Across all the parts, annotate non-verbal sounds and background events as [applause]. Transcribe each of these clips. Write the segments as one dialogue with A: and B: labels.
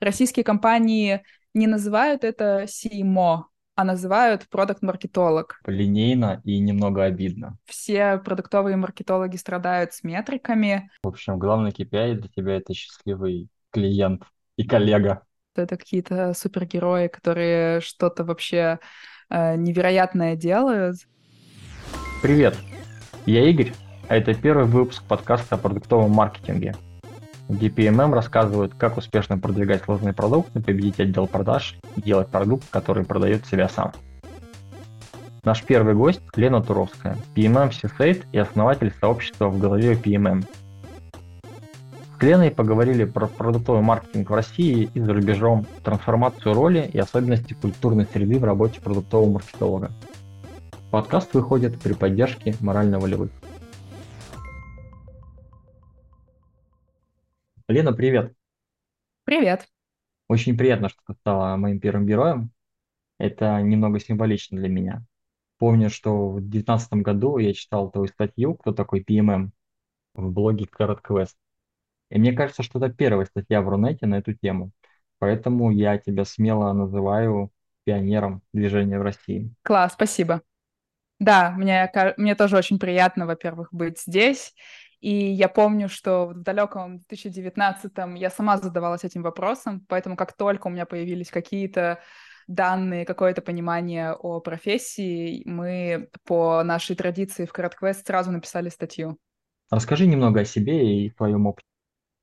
A: российские компании не называют это CMO, а называют продукт-маркетолог.
B: Линейно и немного обидно.
A: Все продуктовые маркетологи страдают с метриками.
B: В общем, главный KPI для тебя — это счастливый клиент и коллега.
A: Это какие-то супергерои, которые что-то вообще э, невероятное делают.
B: Привет, я Игорь, а это первый выпуск подкаста о продуктовом маркетинге — где PMM рассказывают, как успешно продвигать сложные продукты, победить отдел продаж и делать продукт, который продает себя сам. Наш первый гость – Лена Туровская, PMM CSAID и основатель сообщества в голове PMM. С Леной поговорили про продуктовый маркетинг в России и за рубежом, трансформацию роли и особенности культурной среды в работе продуктового маркетолога. Подкаст выходит при поддержке морально-волевых. Лена, привет.
A: Привет.
B: Очень приятно, что ты стала моим первым героем. Это немного символично для меня. Помню, что в 2019 году я читал твою статью «Кто такой PMM» в блоге Carrot Quest. И мне кажется, что это первая статья в Рунете на эту тему. Поэтому я тебя смело называю пионером движения в России.
A: Класс, спасибо. Да, мне, мне тоже очень приятно, во-первых, быть здесь. И я помню, что в далеком 2019-м я сама задавалась этим вопросом, поэтому как только у меня появились какие-то данные, какое-то понимание о профессии, мы по нашей традиции в CaratQuest сразу написали статью.
B: Расскажи немного о себе и твоем опыте.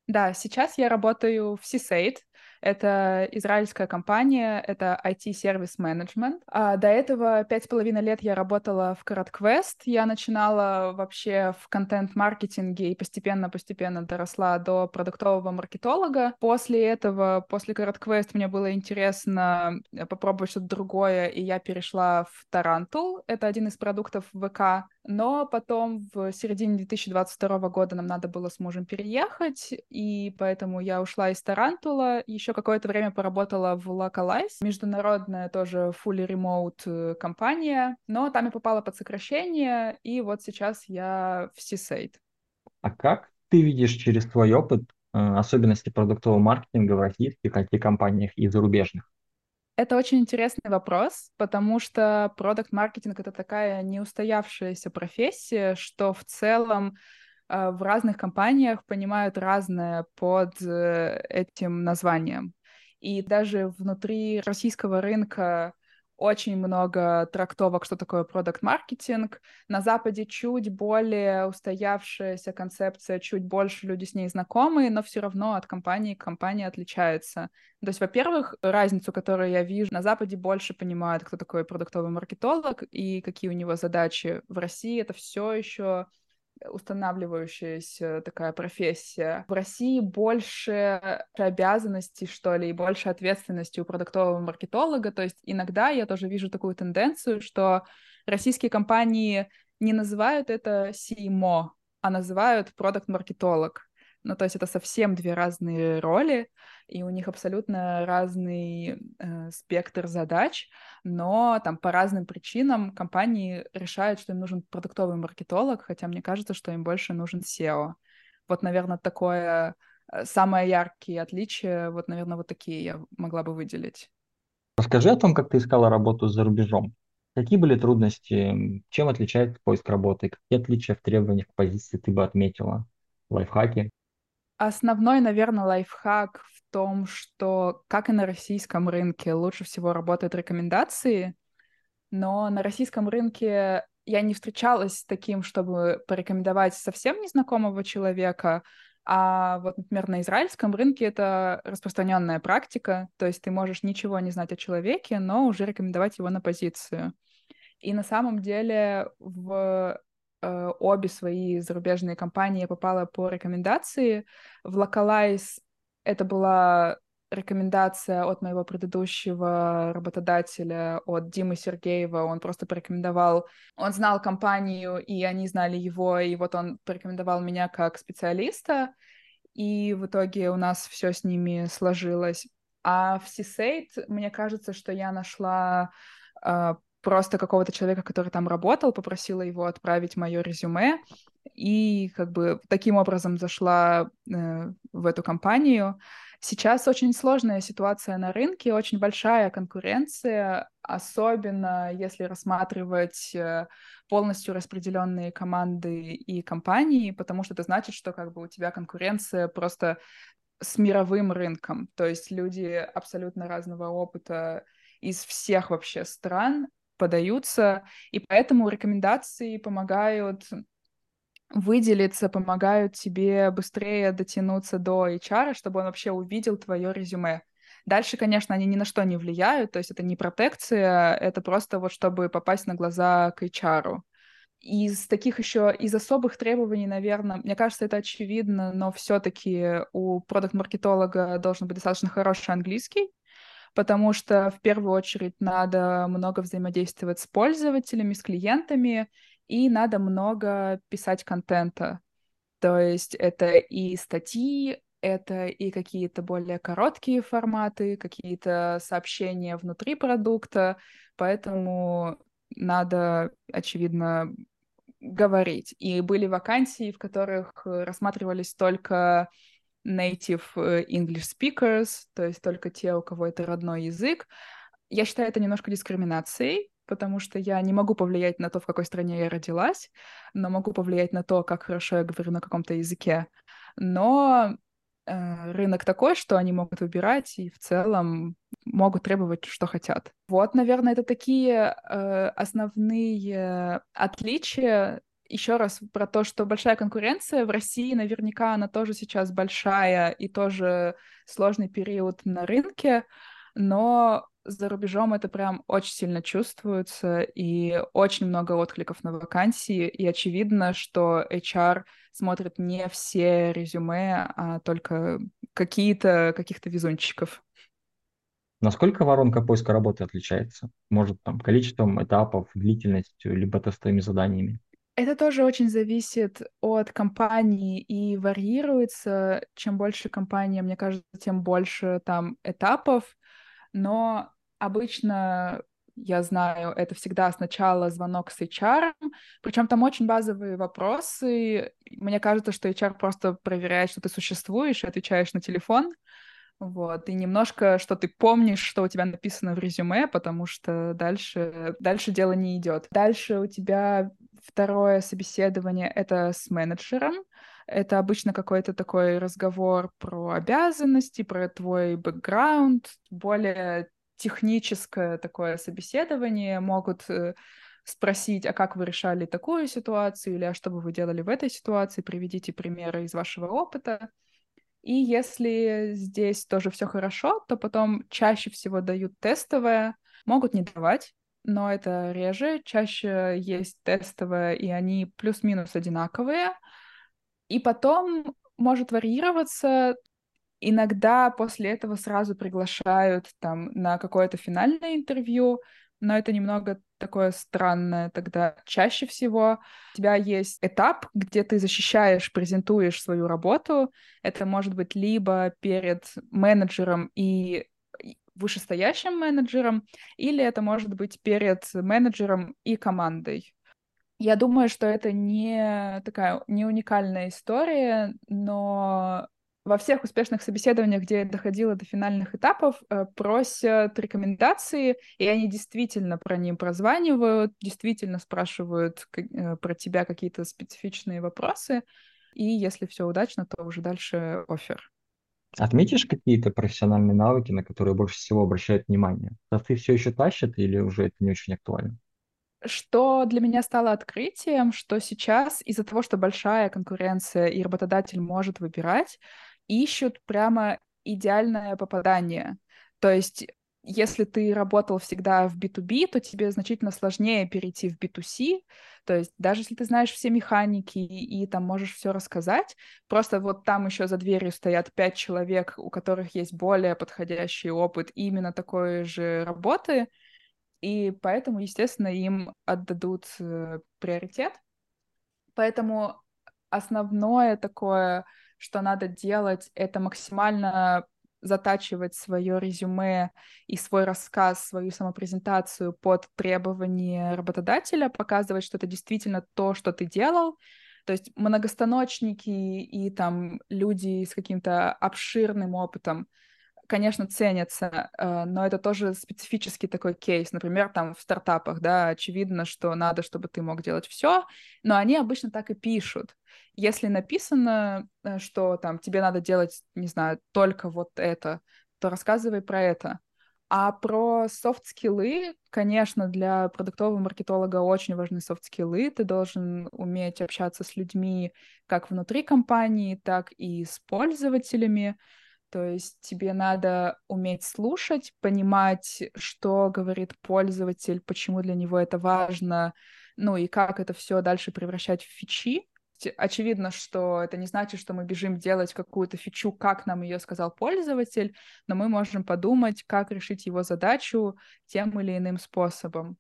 A: Да, сейчас я работаю в CSAID, это израильская компания, это IT-сервис менеджмент. А до этого пять с половиной лет я работала в CaratQuest. Я начинала вообще в контент-маркетинге и постепенно-постепенно доросла до продуктового маркетолога. После этого, после CaratQuest мне было интересно э, попробовать что-то другое, и я перешла в Tarantul. Это один из продуктов ВК. Но потом в середине 2022 года нам надо было с мужем переехать, и поэтому я ушла из Tarantool а, еще какое-то время поработала в Lokalise, международная тоже fully remote э, компания, но там я попала под сокращение, и вот сейчас я в CSAID.
B: А как ты видишь через твой опыт э, особенности продуктового маркетинга в российских IT-компаниях и зарубежных?
A: Это очень интересный вопрос, потому что продукт-маркетинг — это такая неустоявшаяся профессия, что в целом а, в разных компаниях понимают разное под э, этим названием. И даже внутри российского рынка очень много трактовок, что такое продукт-маркетинг. На Западе чуть более устоявшаяся концепция, чуть больше люди с ней знакомы, но все равно от компании к компании отличается. То есть, во-первых, разницу, которую я вижу, на Западе больше понимают, кто такой продуктовый маркетолог и какие у него задачи. В России это все еще устанавливающаяся такая профессия. В России больше обязанностей, что ли, и больше ответственности у продуктового маркетолога. То есть иногда я тоже вижу такую тенденцию, что российские компании не называют это CMO, а называют продукт-маркетолог. Ну, то есть это совсем две разные роли, и у них абсолютно разный э, спектр задач, но там по разным причинам компании решают, что им нужен продуктовый маркетолог, хотя мне кажется, что им больше нужен SEO. Вот, наверное, такое э, самое яркие отличия, вот, наверное, вот такие я могла бы выделить.
B: Расскажи о том, как ты искала работу за рубежом. Какие были трудности? Чем отличается поиск работы? Какие отличия в требованиях к позиции ты бы отметила? Лайфхаки?
A: Основной, наверное, лайфхак в том, что, как и на российском рынке, лучше всего работают рекомендации, но на российском рынке я не встречалась с таким, чтобы порекомендовать совсем незнакомого человека, а вот, например, на израильском рынке это распространенная практика, то есть ты можешь ничего не знать о человеке, но уже рекомендовать его на позицию. И на самом деле в э, обе свои зарубежные компании я попала по рекомендации. В Localize это была рекомендация от моего предыдущего работодателя, от Димы Сергеева. Он просто порекомендовал, он знал компанию, и они знали его, и вот он порекомендовал меня как специалиста, и в итоге у нас все с ними сложилось. А в CSAID, мне кажется, что я нашла э, просто какого-то человека, который там работал, попросила его отправить мое резюме, и как бы таким образом зашла э, в эту компанию. Сейчас очень сложная ситуация на рынке, очень большая конкуренция, особенно если рассматривать э, полностью распределенные команды и компании, потому что это значит, что как бы у тебя конкуренция просто с мировым рынком, то есть люди абсолютно разного опыта из всех вообще стран подаются, и поэтому рекомендации помогают выделиться, помогают тебе быстрее дотянуться до HR, чтобы он вообще увидел твое резюме. Дальше, конечно, они ни на что не влияют, то есть это не протекция, это просто вот чтобы попасть на глаза к HR. Из таких еще, из особых требований, наверное, мне кажется, это очевидно, но все-таки у продукт-маркетолога должен быть достаточно хороший английский, потому что в первую очередь надо много взаимодействовать с пользователями, с клиентами, и надо много писать контента. То есть это и статьи, это и какие-то более короткие форматы, какие-то сообщения внутри продукта, поэтому надо, очевидно, говорить. И были вакансии, в которых рассматривались только native э, English speakers, то есть только те, у кого это родной язык. Я считаю это немножко дискриминацией, потому что я не могу повлиять на то, в какой стране я родилась, но могу повлиять на то, как хорошо я говорю на каком-то языке. Но э, рынок такой, что они могут выбирать и в целом могут требовать, что хотят. Вот, наверное, это такие э, основные отличия. Еще раз про то, что большая конкуренция в России, наверняка она тоже сейчас большая и тоже сложный период на рынке, но за рубежом это прям очень сильно чувствуется, и очень много откликов на вакансии, и очевидно, что HR смотрит не все резюме, а только какие-то каких-то везунчиков.
B: Насколько воронка поиска работы отличается? Может, там, количеством этапов, длительностью, либо тестовыми заданиями?
A: Это тоже очень зависит от компании и варьируется. Чем больше компания, мне кажется, тем больше там этапов. Но обычно я знаю, это всегда сначала звонок с HR, причем там очень базовые вопросы. Мне кажется, что HR просто проверяет, что ты существуешь, и отвечаешь на телефон. Вот, и немножко, что ты помнишь, что у тебя написано в резюме, потому что дальше, дальше дело не идет. Дальше у тебя второе собеседование — это с менеджером. Это обычно какой-то такой разговор про обязанности, про твой бэкграунд, более техническое такое собеседование, могут э, спросить, а как вы решали такую ситуацию, или а что бы вы делали в этой ситуации, приведите примеры из вашего опыта. И если здесь тоже все хорошо, то потом чаще всего дают тестовое, могут не давать, но это реже, чаще есть тестовое, и они плюс-минус одинаковые. И потом может варьироваться, Иногда после этого сразу приглашают там на какое-то финальное интервью, но это немного такое странное тогда. Чаще всего у тебя есть этап, где ты защищаешь, презентуешь свою работу. Это может быть либо перед менеджером и вышестоящим менеджером, или это может быть перед менеджером и командой. Я думаю, что это не такая не уникальная история, но во всех успешных собеседованиях, где я доходила до финальных этапов, э, просят рекомендации, и они действительно про них прозванивают, действительно спрашивают э, про тебя какие-то специфичные вопросы, и если все удачно, то уже дальше офер.
B: Отметишь какие-то профессиональные навыки, на которые больше всего обращают внимание? А ты все еще тащит или уже это не очень актуально?
A: Что для меня стало открытием, что сейчас из-за того, что большая конкуренция и работодатель может выбирать, ищут прямо идеальное попадание. То есть если ты работал всегда в B2B, то тебе значительно сложнее перейти в B2C. То есть даже если ты знаешь все механики и, и там можешь все рассказать, просто вот там еще за дверью стоят пять человек, у которых есть более подходящий опыт именно такой же работы, и поэтому, естественно, им отдадут э, приоритет. Поэтому основное такое что надо делать, это максимально затачивать свое резюме и свой рассказ, свою самопрезентацию под требования работодателя, показывать, что это действительно то, что ты делал, То есть многостаночники и там люди с каким-то обширным опытом, конечно, ценятся, э, но это тоже специфический такой кейс. Например, там в стартапах, да, очевидно, что надо, чтобы ты мог делать все, но они обычно так и пишут. Если написано, э, что там тебе надо делать, не знаю, только вот это, то рассказывай про это. А про софт-скиллы, конечно, для продуктового маркетолога очень важны софт-скиллы. Ты должен уметь общаться с людьми как внутри компании, так и с пользователями. То есть тебе надо уметь слушать, понимать, что говорит пользователь, почему для него это важно, ну и как это все дальше превращать в фичи. Очевидно, что это не значит, что мы бежим делать какую-то фичу, как нам ее сказал пользователь, но мы можем подумать, как решить его задачу тем или иным способом.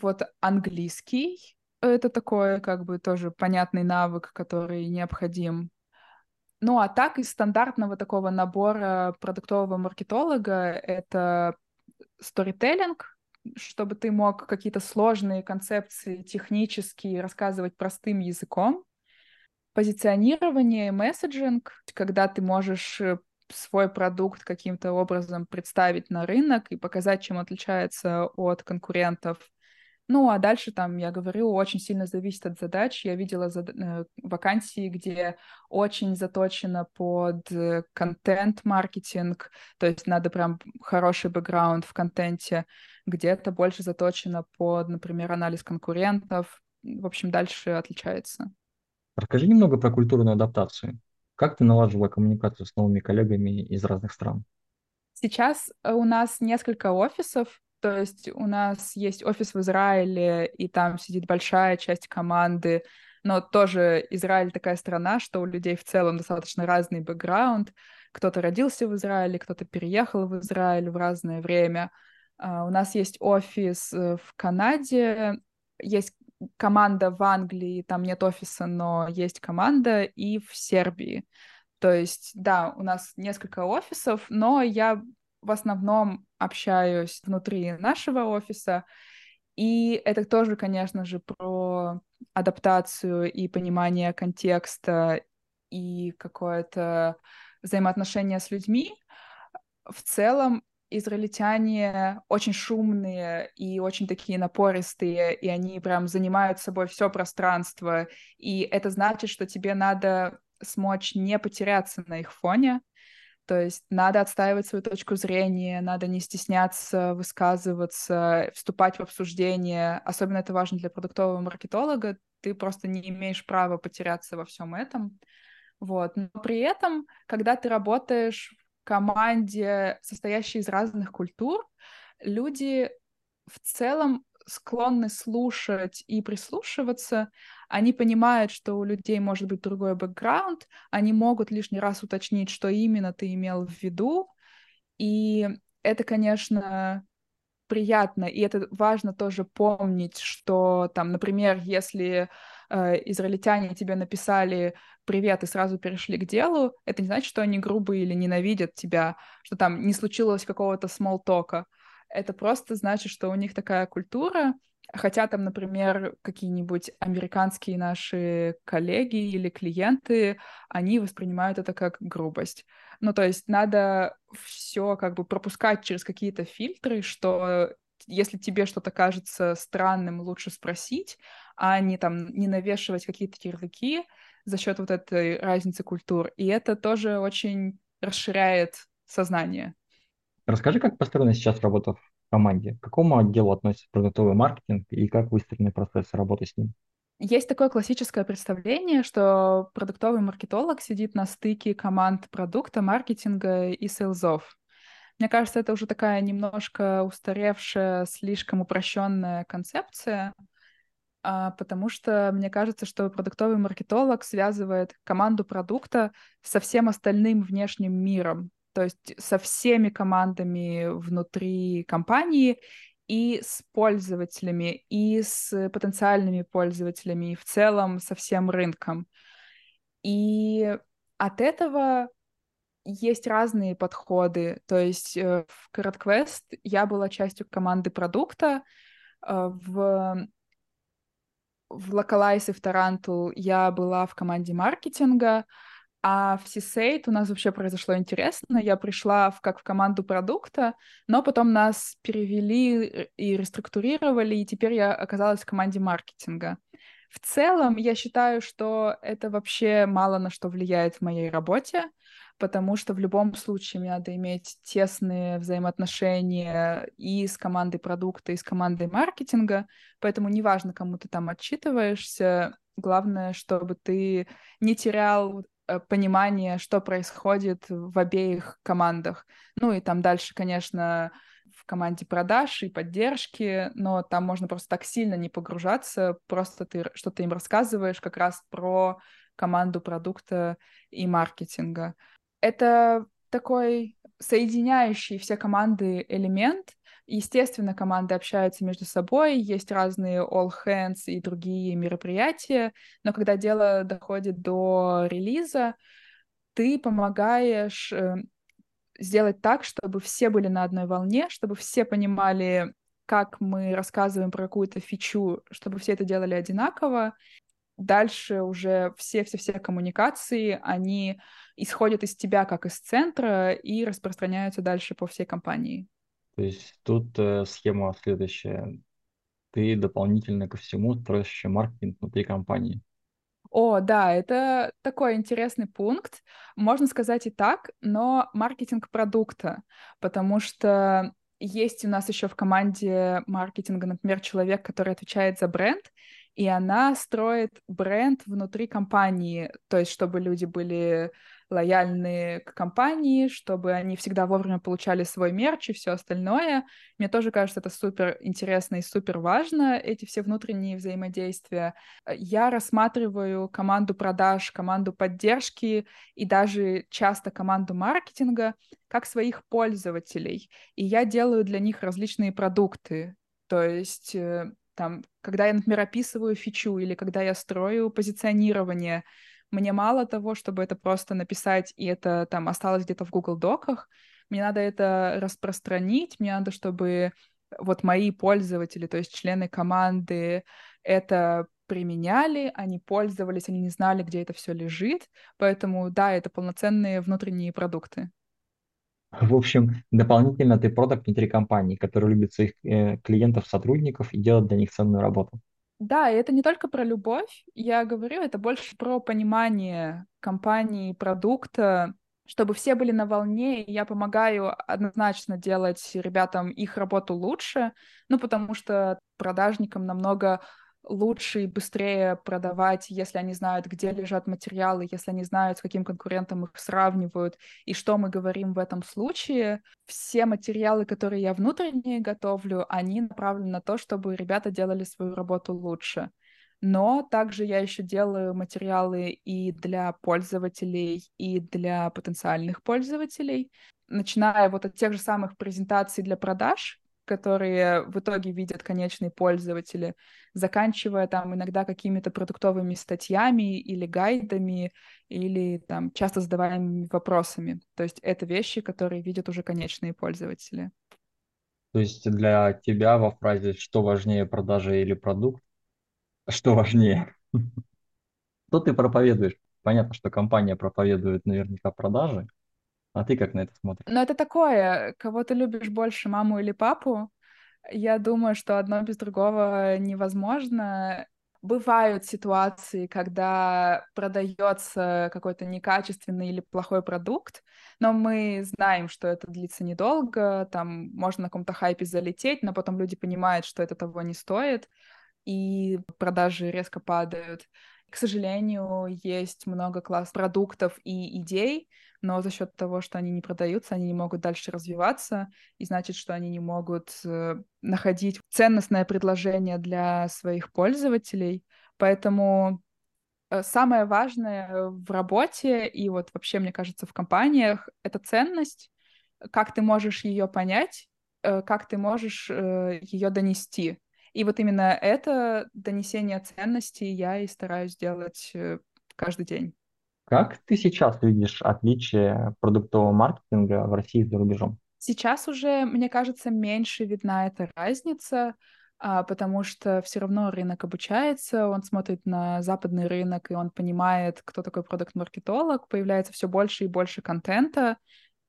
A: Вот английский — это такой как бы тоже понятный навык, который необходим ну, а так из стандартного такого набора продуктового маркетолога это сторителлинг, чтобы ты мог какие-то сложные концепции технические рассказывать простым языком, позиционирование, месседжинг, когда ты можешь э, свой продукт каким-то образом представить на рынок и показать, чем отличается от конкурентов ну, а дальше там, я говорю, очень сильно зависит от задач. Я видела зад... Э, вакансии, где очень заточено под э, контент-маркетинг, то есть надо прям хороший бэкграунд в контенте, где-то больше заточено под, например, анализ конкурентов. В общем, дальше отличается.
B: Расскажи немного про культурную адаптацию. Как ты налаживала коммуникацию с новыми коллегами из разных стран?
A: Сейчас э, у нас несколько офисов, то есть у нас есть офис в Израиле, и там сидит большая часть команды, но тоже Израиль такая страна, что у людей в целом достаточно разный бэкграунд. Кто-то родился в Израиле, кто-то переехал в Израиль в разное время. Uh, у нас есть офис э, в Канаде, есть команда в Англии, там нет офиса, но есть команда, и в Сербии. То есть, да, у нас несколько офисов, но я в основном общаюсь внутри нашего офиса, и это тоже, конечно же, про адаптацию и понимание контекста и какое-то взаимоотношение с людьми. В целом, израильтяне очень шумные и очень такие напористые, и они прям занимают собой все пространство, и это значит, что тебе надо смочь не потеряться на их фоне, то есть надо отстаивать свою точку зрения, надо не стесняться высказываться, вступать в обсуждение. Особенно это важно для продуктового маркетолога. Ты просто не имеешь права потеряться во всем этом. Вот. Но при этом, когда ты работаешь в команде, состоящей из разных культур, люди в целом склонны слушать и прислушиваться, они понимают, что у людей может быть другой бэкграунд, они могут лишний раз уточнить, что именно ты имел в виду, и это, конечно, приятно, и это важно тоже помнить, что там, например, если э, израильтяне тебе написали привет и сразу перешли к делу, это не значит, что они грубые или ненавидят тебя, что там не случилось какого-то смолтока. Это просто значит, что у них такая культура, Хотя там, например, какие-нибудь американские наши коллеги или клиенты, они воспринимают это как грубость. Ну, то есть надо все как бы пропускать через какие-то фильтры, что если тебе что-то кажется странным, лучше спросить, а не там не навешивать какие-то ярлыки за счет вот этой разницы культур. И это тоже очень расширяет сознание.
B: Расскажи, как построена сейчас работа в команде? К какому отделу относится продуктовый маркетинг и как выстроены процессы работы с ним?
A: Есть такое классическое представление, что продуктовый маркетолог сидит на стыке команд продукта, маркетинга и сейлзов. Мне кажется, это уже такая немножко устаревшая, слишком упрощенная концепция, а, потому что мне кажется, что продуктовый маркетолог связывает команду продукта со всем остальным внешним миром то есть со всеми командами внутри компании и с пользователями, и с потенциальными пользователями, и в целом со всем рынком. И от этого есть разные подходы. То есть э, в CaratQuest я была частью команды продукта, э, в в Localize и в Tarantul я была в команде маркетинга, а в Сисейт у нас вообще произошло интересно. Я пришла в, как в команду продукта, но потом нас перевели и реструктурировали, и теперь я оказалась в команде маркетинга. В целом, я считаю, что это вообще мало на что влияет в моей работе, потому что в любом случае мне надо иметь тесные взаимоотношения и с командой продукта, и с командой маркетинга, поэтому неважно, кому ты там отчитываешься, главное, чтобы ты не терял понимание, что происходит в обеих командах. Ну и там дальше, конечно, в команде продаж и поддержки, но там можно просто так сильно не погружаться, просто ты что-то им рассказываешь как раз про команду продукта и маркетинга. Это такой соединяющий все команды элемент. Естественно, команды общаются между собой, есть разные all hands и другие мероприятия, но когда дело доходит до релиза, ты помогаешь э, сделать так, чтобы все были на одной волне, чтобы все понимали, как мы рассказываем про какую-то фичу, чтобы все это делали одинаково. Дальше уже все-все-все коммуникации, они исходят из тебя как из центра и распространяются дальше по всей компании.
B: То есть тут э, схема следующая. Ты дополнительно ко всему строишь еще маркетинг внутри компании.
A: О, да, это такой интересный пункт. Можно сказать и так, но маркетинг продукта, потому что есть у нас еще в команде маркетинга, например, человек, который отвечает за бренд, и она строит бренд внутри компании, то есть чтобы люди были лояльны к компании, чтобы они всегда вовремя получали свой мерч и все остальное. Мне тоже кажется, это супер интересно и супер важно, эти все внутренние взаимодействия. Я рассматриваю команду продаж, команду поддержки и даже часто команду маркетинга как своих пользователей. И я делаю для них различные продукты. То есть э, там, когда я, например, описываю фичу или когда я строю позиционирование, мне мало того, чтобы это просто написать, и это там осталось где-то в Google Доках. Мне надо это распространить, мне надо, чтобы вот мои пользователи, то есть члены команды, это применяли, они пользовались, они не знали, где это все лежит. Поэтому, да, это полноценные внутренние продукты.
B: В общем, дополнительно ты продукт внутри компании, который любит своих э, клиентов, сотрудников и делает для них ценную работу.
A: Да, и это не только про любовь, я говорю, это больше про понимание компании, продукта, чтобы все были на волне, и я помогаю однозначно делать ребятам их работу лучше, ну, потому что продажникам намного лучше и быстрее продавать, если они знают, где лежат материалы, если они знают, с каким конкурентом их сравнивают и что мы говорим в этом случае. Все материалы, которые я внутренне готовлю, они направлены на то, чтобы ребята делали свою работу лучше. Но также я еще делаю материалы и для пользователей, и для потенциальных пользователей, начиная вот от тех же самых презентаций для продаж, которые в итоге видят конечные пользователи, заканчивая там иногда какими-то продуктовыми статьями или гайдами, или там часто задаваемыми вопросами. То есть это вещи, которые видят уже конечные пользователи.
B: То есть для тебя во фразе «что важнее, продажа или продукт?» Что важнее? [laughs] Что ты проповедуешь? Понятно, что компания проповедует наверняка продажи, а ты как на это смотришь?
A: Ну, это такое, кого ты любишь больше, маму или папу? Я думаю, что одно без другого невозможно. Бывают ситуации, когда продается какой-то некачественный или плохой продукт, но мы знаем, что это длится недолго, там можно на каком-то хайпе залететь, но потом люди понимают, что это того не стоит, и продажи резко падают. К сожалению, есть много класс продуктов и идей, но за счет того, что они не продаются, они не могут дальше развиваться, и значит, что они не могут э, находить ценностное предложение для своих пользователей. Поэтому э, самое важное в работе и вот вообще, мне кажется, в компаниях — это ценность, как ты можешь ее понять, э, как ты можешь ее донести. И вот именно это донесение ценностей я и стараюсь делать каждый день.
B: Как ты сейчас видишь отличие продуктового маркетинга в России и за рубежом?
A: Сейчас уже, мне кажется, меньше видна эта разница, а, потому что все равно рынок обучается, он смотрит на западный рынок, и он понимает, кто такой продукт-маркетолог, появляется все больше и больше контента,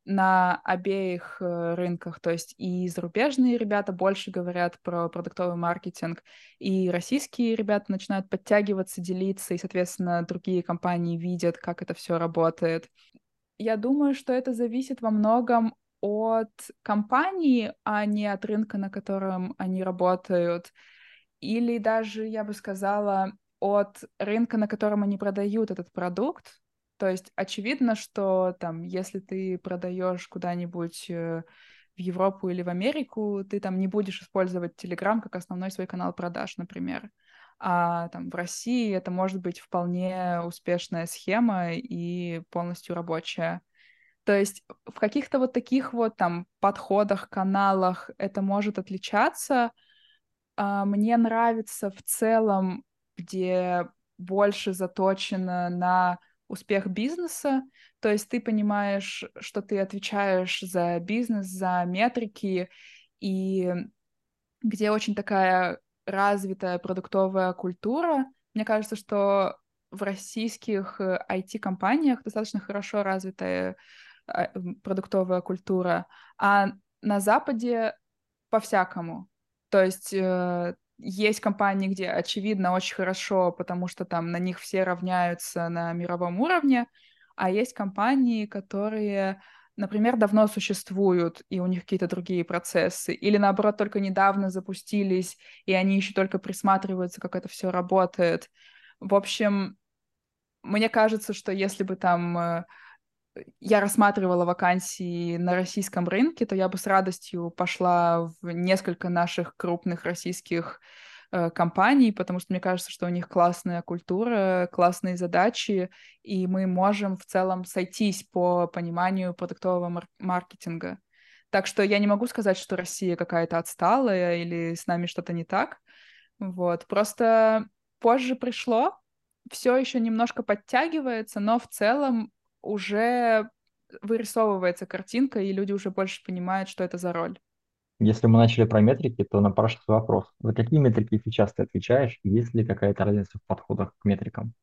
A: на обеих э, рынках, то есть и зарубежные ребята больше говорят про продуктовый маркетинг, и российские ребята начинают подтягиваться, делиться, и, соответственно, другие компании видят, как это все работает. Я думаю, что это зависит во многом от компании, а не от рынка, на котором они работают. Или даже, я бы сказала, от рынка, на котором они продают этот продукт. То есть очевидно, что там, если ты продаешь куда-нибудь э, в Европу или в Америку, ты там не будешь использовать Telegram как основной свой канал продаж, например. А там в России это может быть вполне успешная схема и полностью рабочая. То есть в каких-то вот таких вот там подходах, каналах это может отличаться. А, мне нравится в целом, где больше заточено на успех бизнеса, то есть ты понимаешь, что ты отвечаешь за бизнес, за метрики, и где очень такая развитая продуктовая культура. Мне кажется, что в российских IT-компаниях э, достаточно хорошо развитая а, продуктовая культура, а на Западе по-всякому. То есть э, есть компании, где очевидно очень хорошо, потому что там на них все равняются на мировом уровне, а есть компании, которые, например, давно существуют, и у них какие-то другие процессы, или наоборот только недавно запустились, и они еще только присматриваются, как это все работает. В общем, мне кажется, что если бы там э, я рассматривала вакансии на российском рынке, то я бы с радостью пошла в несколько наших крупных российских э, компаний, потому что мне кажется, что у них классная культура, классные задачи, и мы можем в целом сойтись по пониманию продуктового мар- маркетинга. Так что я не могу сказать, что Россия какая-то отсталая или с нами что-то не так. Вот. Просто позже пришло, все еще немножко подтягивается, но в целом уже вырисовывается картинка, и люди уже больше понимают, что это за роль.
B: Если мы начали про метрики, то напрашивается вопрос. За какие метрики сейчас ты отвечаешь? И есть ли какая-то разница в подходах к метрикам?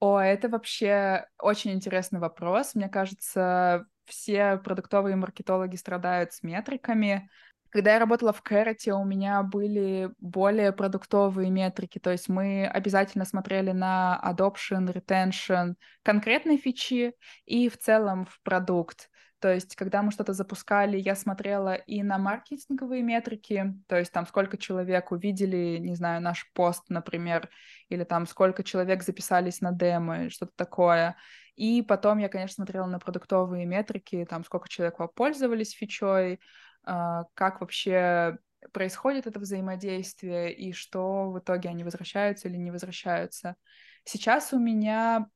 A: О, это вообще очень интересный вопрос. Мне кажется, все продуктовые маркетологи страдают с метриками. Когда я работала в Кэроте, у меня были более продуктовые метрики, то есть мы обязательно смотрели на adoption, retention, конкретные фичи и в целом в продукт. То есть, когда мы что-то запускали, я смотрела и на маркетинговые метрики, то есть там сколько человек увидели, не знаю, наш пост, например, или там сколько человек записались на демо, что-то такое. И потом я, конечно, смотрела на продуктовые метрики, там сколько человек попользовались фичой, как вообще происходит это взаимодействие и что в итоге они возвращаются или не возвращаются. Сейчас у меня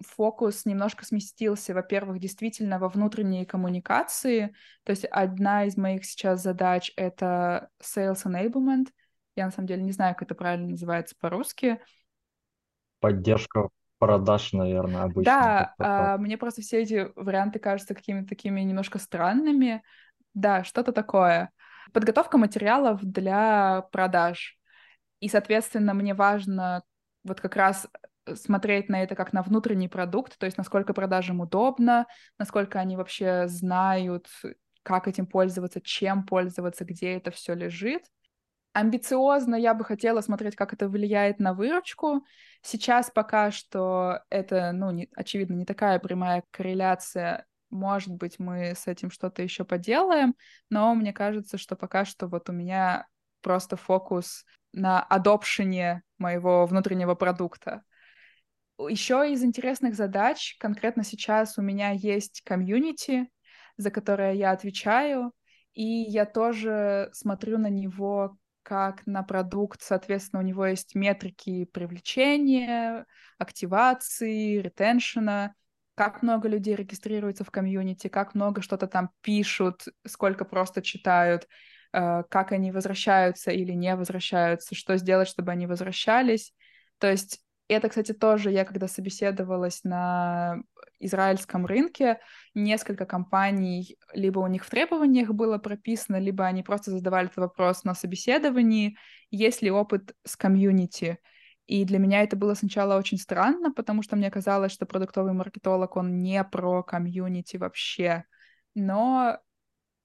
A: фокус немножко сместился, во-первых, действительно во внутренние коммуникации. То есть одна из моих сейчас задач — это sales enablement. Я на самом деле не знаю, как это правильно называется по-русски.
B: Поддержка продаж, наверное, обычно.
A: Да, а, мне просто все эти варианты кажутся какими-то такими немножко странными, да, что-то такое. Подготовка материалов для продаж. И, соответственно, мне важно вот как раз э, смотреть на это как на внутренний продукт, то есть насколько продажам удобно, насколько они вообще знают, как этим пользоваться, чем пользоваться, где это все лежит. Амбициозно я бы хотела смотреть, как это влияет на выручку. Сейчас пока что это, ну, не, очевидно, не такая прямая корреляция может быть, мы с этим что-то еще поделаем, но мне кажется, что пока что вот у меня просто фокус на адопшене моего внутреннего продукта. Еще из интересных задач, конкретно сейчас у меня есть комьюнити, за которое я отвечаю, и я тоже смотрю на него как на продукт, соответственно, у него есть метрики привлечения, активации, ретеншена, как много людей регистрируются в комьюнити, как много что-то там пишут, сколько просто читают, э, как они возвращаются или не возвращаются, что сделать, чтобы они возвращались. То есть это, кстати, тоже я, когда собеседовалась на израильском рынке, несколько компаний, либо у них в требованиях было прописано, либо они просто задавали этот вопрос на собеседовании, есть ли опыт с комьюнити. И для меня это было сначала очень странно, потому что мне казалось, что продуктовый маркетолог, он не про комьюнити вообще. Но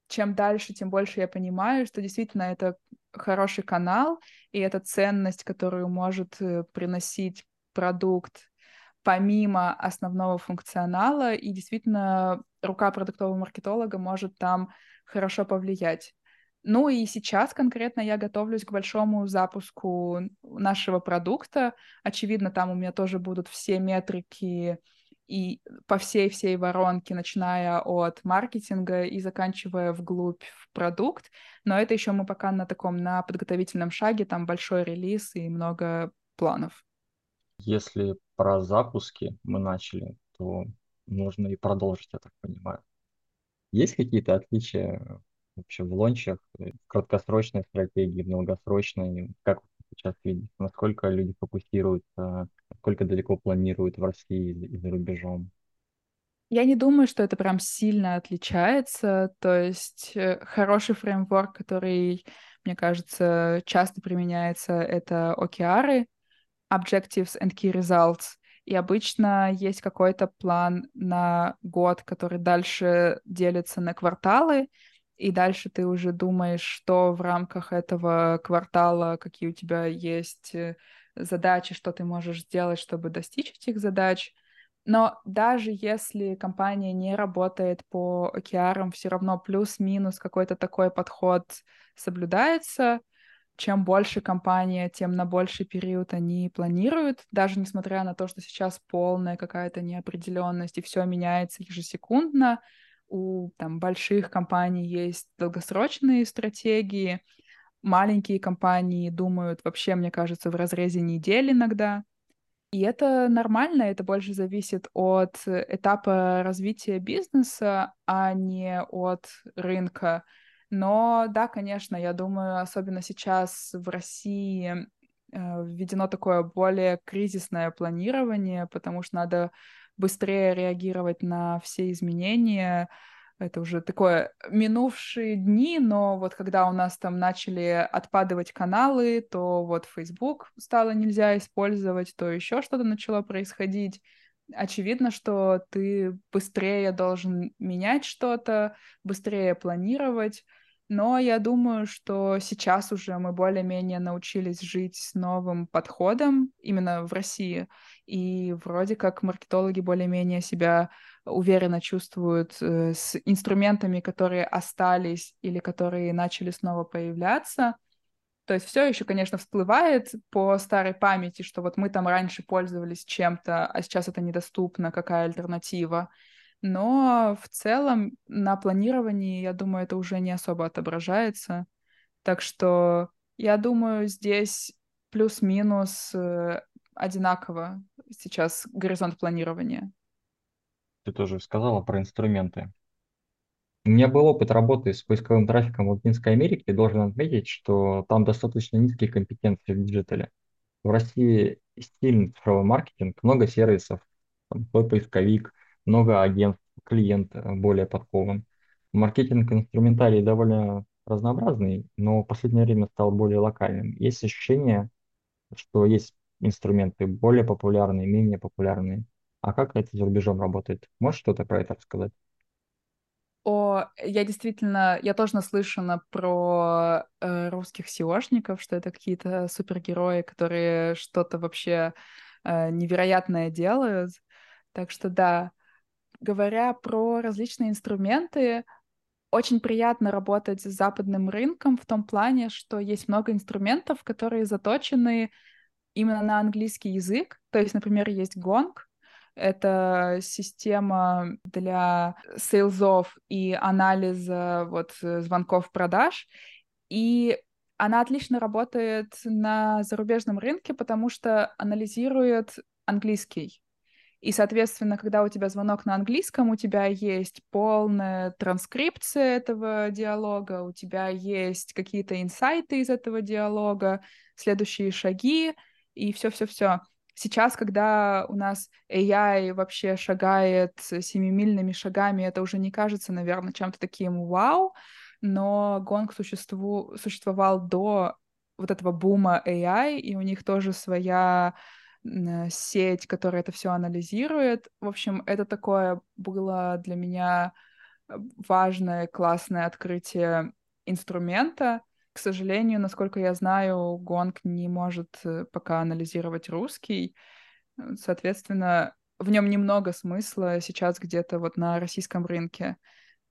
A: чем дальше, тем больше я понимаю, что действительно это хороший канал, и это ценность, которую может э, приносить продукт помимо основного функционала, и действительно рука продуктового маркетолога может там хорошо повлиять. Ну и сейчас конкретно я готовлюсь к большому запуску нашего продукта. Очевидно, там у меня тоже будут все метрики и по всей-всей воронке, начиная от маркетинга и заканчивая вглубь в продукт. Но это еще мы пока на таком, на подготовительном шаге, там большой релиз и много планов.
B: Если про запуски мы начали, то нужно и продолжить, я так понимаю. Есть какие-то отличия вообще в лончах, э, краткосрочной стратегии, в долгосрочной, как сейчас видите, насколько люди фокусируются, насколько далеко планируют в России и за рубежом?
A: Я не думаю, что это прям сильно отличается. То есть э, хороший фреймворк, который, мне кажется, часто применяется, это OKR, Objectives and Key Results. И обычно есть какой-то план на год, который дальше делится на кварталы, и дальше ты уже думаешь, что в рамках этого квартала, какие у тебя есть э, задачи, что ты можешь сделать, чтобы достичь этих задач. Но даже если компания не работает по OKR, все равно плюс-минус какой-то такой подход соблюдается. Чем больше компания, тем на больший период они планируют, даже несмотря на то, что сейчас полная какая-то неопределенность и все меняется ежесекундно, у там, больших компаний есть долгосрочные стратегии, маленькие компании думают вообще, мне кажется, в разрезе недель иногда. И это нормально, это больше зависит от этапа развития бизнеса, а не от рынка. Но да, конечно, я думаю, особенно сейчас в России э, введено такое более кризисное планирование, потому что надо быстрее реагировать на все изменения. Это уже такое минувшие дни, но вот когда у нас там начали отпадывать каналы, то вот Facebook стало нельзя использовать, то еще что-то начало происходить. Очевидно, что ты быстрее должен менять что-то, быстрее планировать. Но я думаю, что сейчас уже мы более-менее научились жить с новым подходом именно в России. И вроде как маркетологи более-менее себя уверенно чувствуют э, с инструментами, которые остались или которые начали снова появляться. То есть все еще, конечно, всплывает по старой памяти, что вот мы там раньше пользовались чем-то, а сейчас это недоступно, какая альтернатива. Но в целом на планировании, я думаю, это уже не особо отображается. Так что я думаю, здесь плюс-минус э, одинаково сейчас горизонт планирования.
B: Ты тоже сказала про инструменты. У меня был опыт работы с поисковым трафиком в Латинской Америке, и должен отметить, что там достаточно низкие компетенции в диджитале. В России сильный цифровой маркетинг, много сервисов, там, твой поисковик, много агентств, клиент э, более подкован. Маркетинг инструментарий довольно разнообразный, но в последнее время стал более локальным. Есть ощущение, что есть инструменты более популярные, менее популярные. А как это за рубежом работает? Можешь что-то про это рассказать?
A: О, я действительно, я тоже наслышана про э, русских SEOшников, что это какие-то супергерои, которые что-то вообще э, невероятное делают. Так что да, говоря про различные инструменты, очень приятно работать с западным рынком в том плане, что есть много инструментов, которые заточены именно на английский язык. То есть, например, есть Gong, это система для сейлзов и анализа вот звонков продаж. И она отлично работает на зарубежном рынке, потому что анализирует английский. И, соответственно, когда у тебя звонок на английском, у тебя есть полная транскрипция этого диалога, у тебя есть какие-то инсайты из этого диалога, следующие шаги и все-все-все. Сейчас, когда у нас AI вообще шагает семимильными шагами, это уже не кажется, наверное, чем-то таким вау, но гонг существу... существовал до вот этого бума AI, и у них тоже своя сеть, которая это все анализирует. В общем, это такое было для меня важное, классное открытие инструмента. К сожалению, насколько я знаю, Гонг не может э, пока анализировать русский. Соответственно, в нем немного смысла сейчас где-то вот на российском рынке.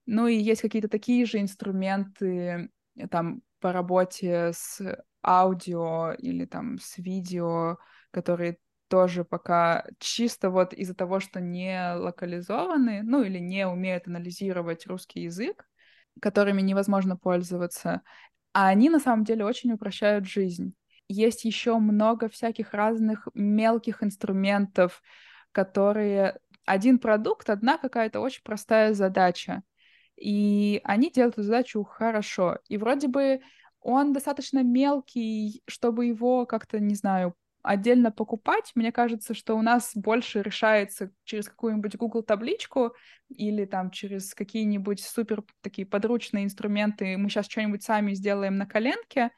A: Ну и есть какие-то такие же инструменты там по работе с аудио или там с видео, которые тоже пока чисто вот из-за того, что не локализованы, ну или не умеют анализировать русский язык, которыми невозможно пользоваться, а они на самом деле очень упрощают жизнь. Есть еще много всяких разных мелких инструментов, которые один продукт, одна какая-то очень простая задача. И они делают эту задачу хорошо. И вроде бы он достаточно мелкий, чтобы его как-то, не знаю, отдельно покупать, мне кажется, что у нас больше решается через какую-нибудь Google табличку или там через какие-нибудь супер такие подручные инструменты. Мы сейчас что-нибудь сами сделаем на коленке,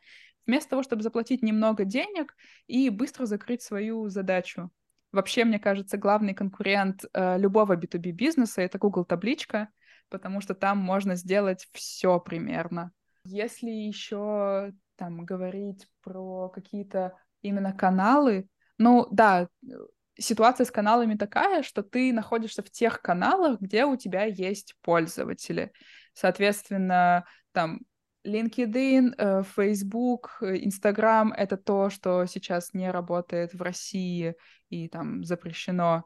A: вместо того, чтобы заплатить немного денег и быстро закрыть свою задачу. Вообще, мне кажется, главный конкурент э, любого B2B бизнеса — это Google табличка, потому что там можно сделать все примерно. Если еще там говорить про какие-то именно каналы. Ну, да, ситуация с каналами такая, что ты находишься в тех каналах, где у тебя есть пользователи. Соответственно, там LinkedIn, э, Facebook, Instagram — это то, что сейчас не работает в России и там запрещено.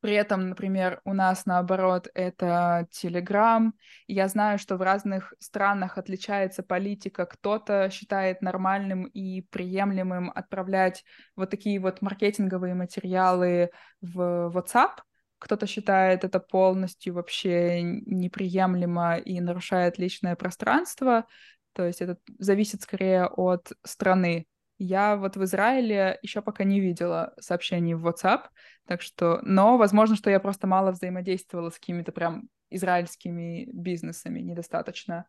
A: При этом, например, у нас наоборот это Telegram. Я знаю, что в разных странах отличается политика. Кто-то считает нормальным и приемлемым отправлять вот такие вот маркетинговые материалы в WhatsApp. Кто-то считает это полностью вообще неприемлемо и нарушает личное пространство. То есть это зависит скорее от страны. Я вот в Израиле еще пока не видела сообщений в WhatsApp, так что, но возможно, что я просто мало взаимодействовала с какими-то прям израильскими бизнесами, недостаточно.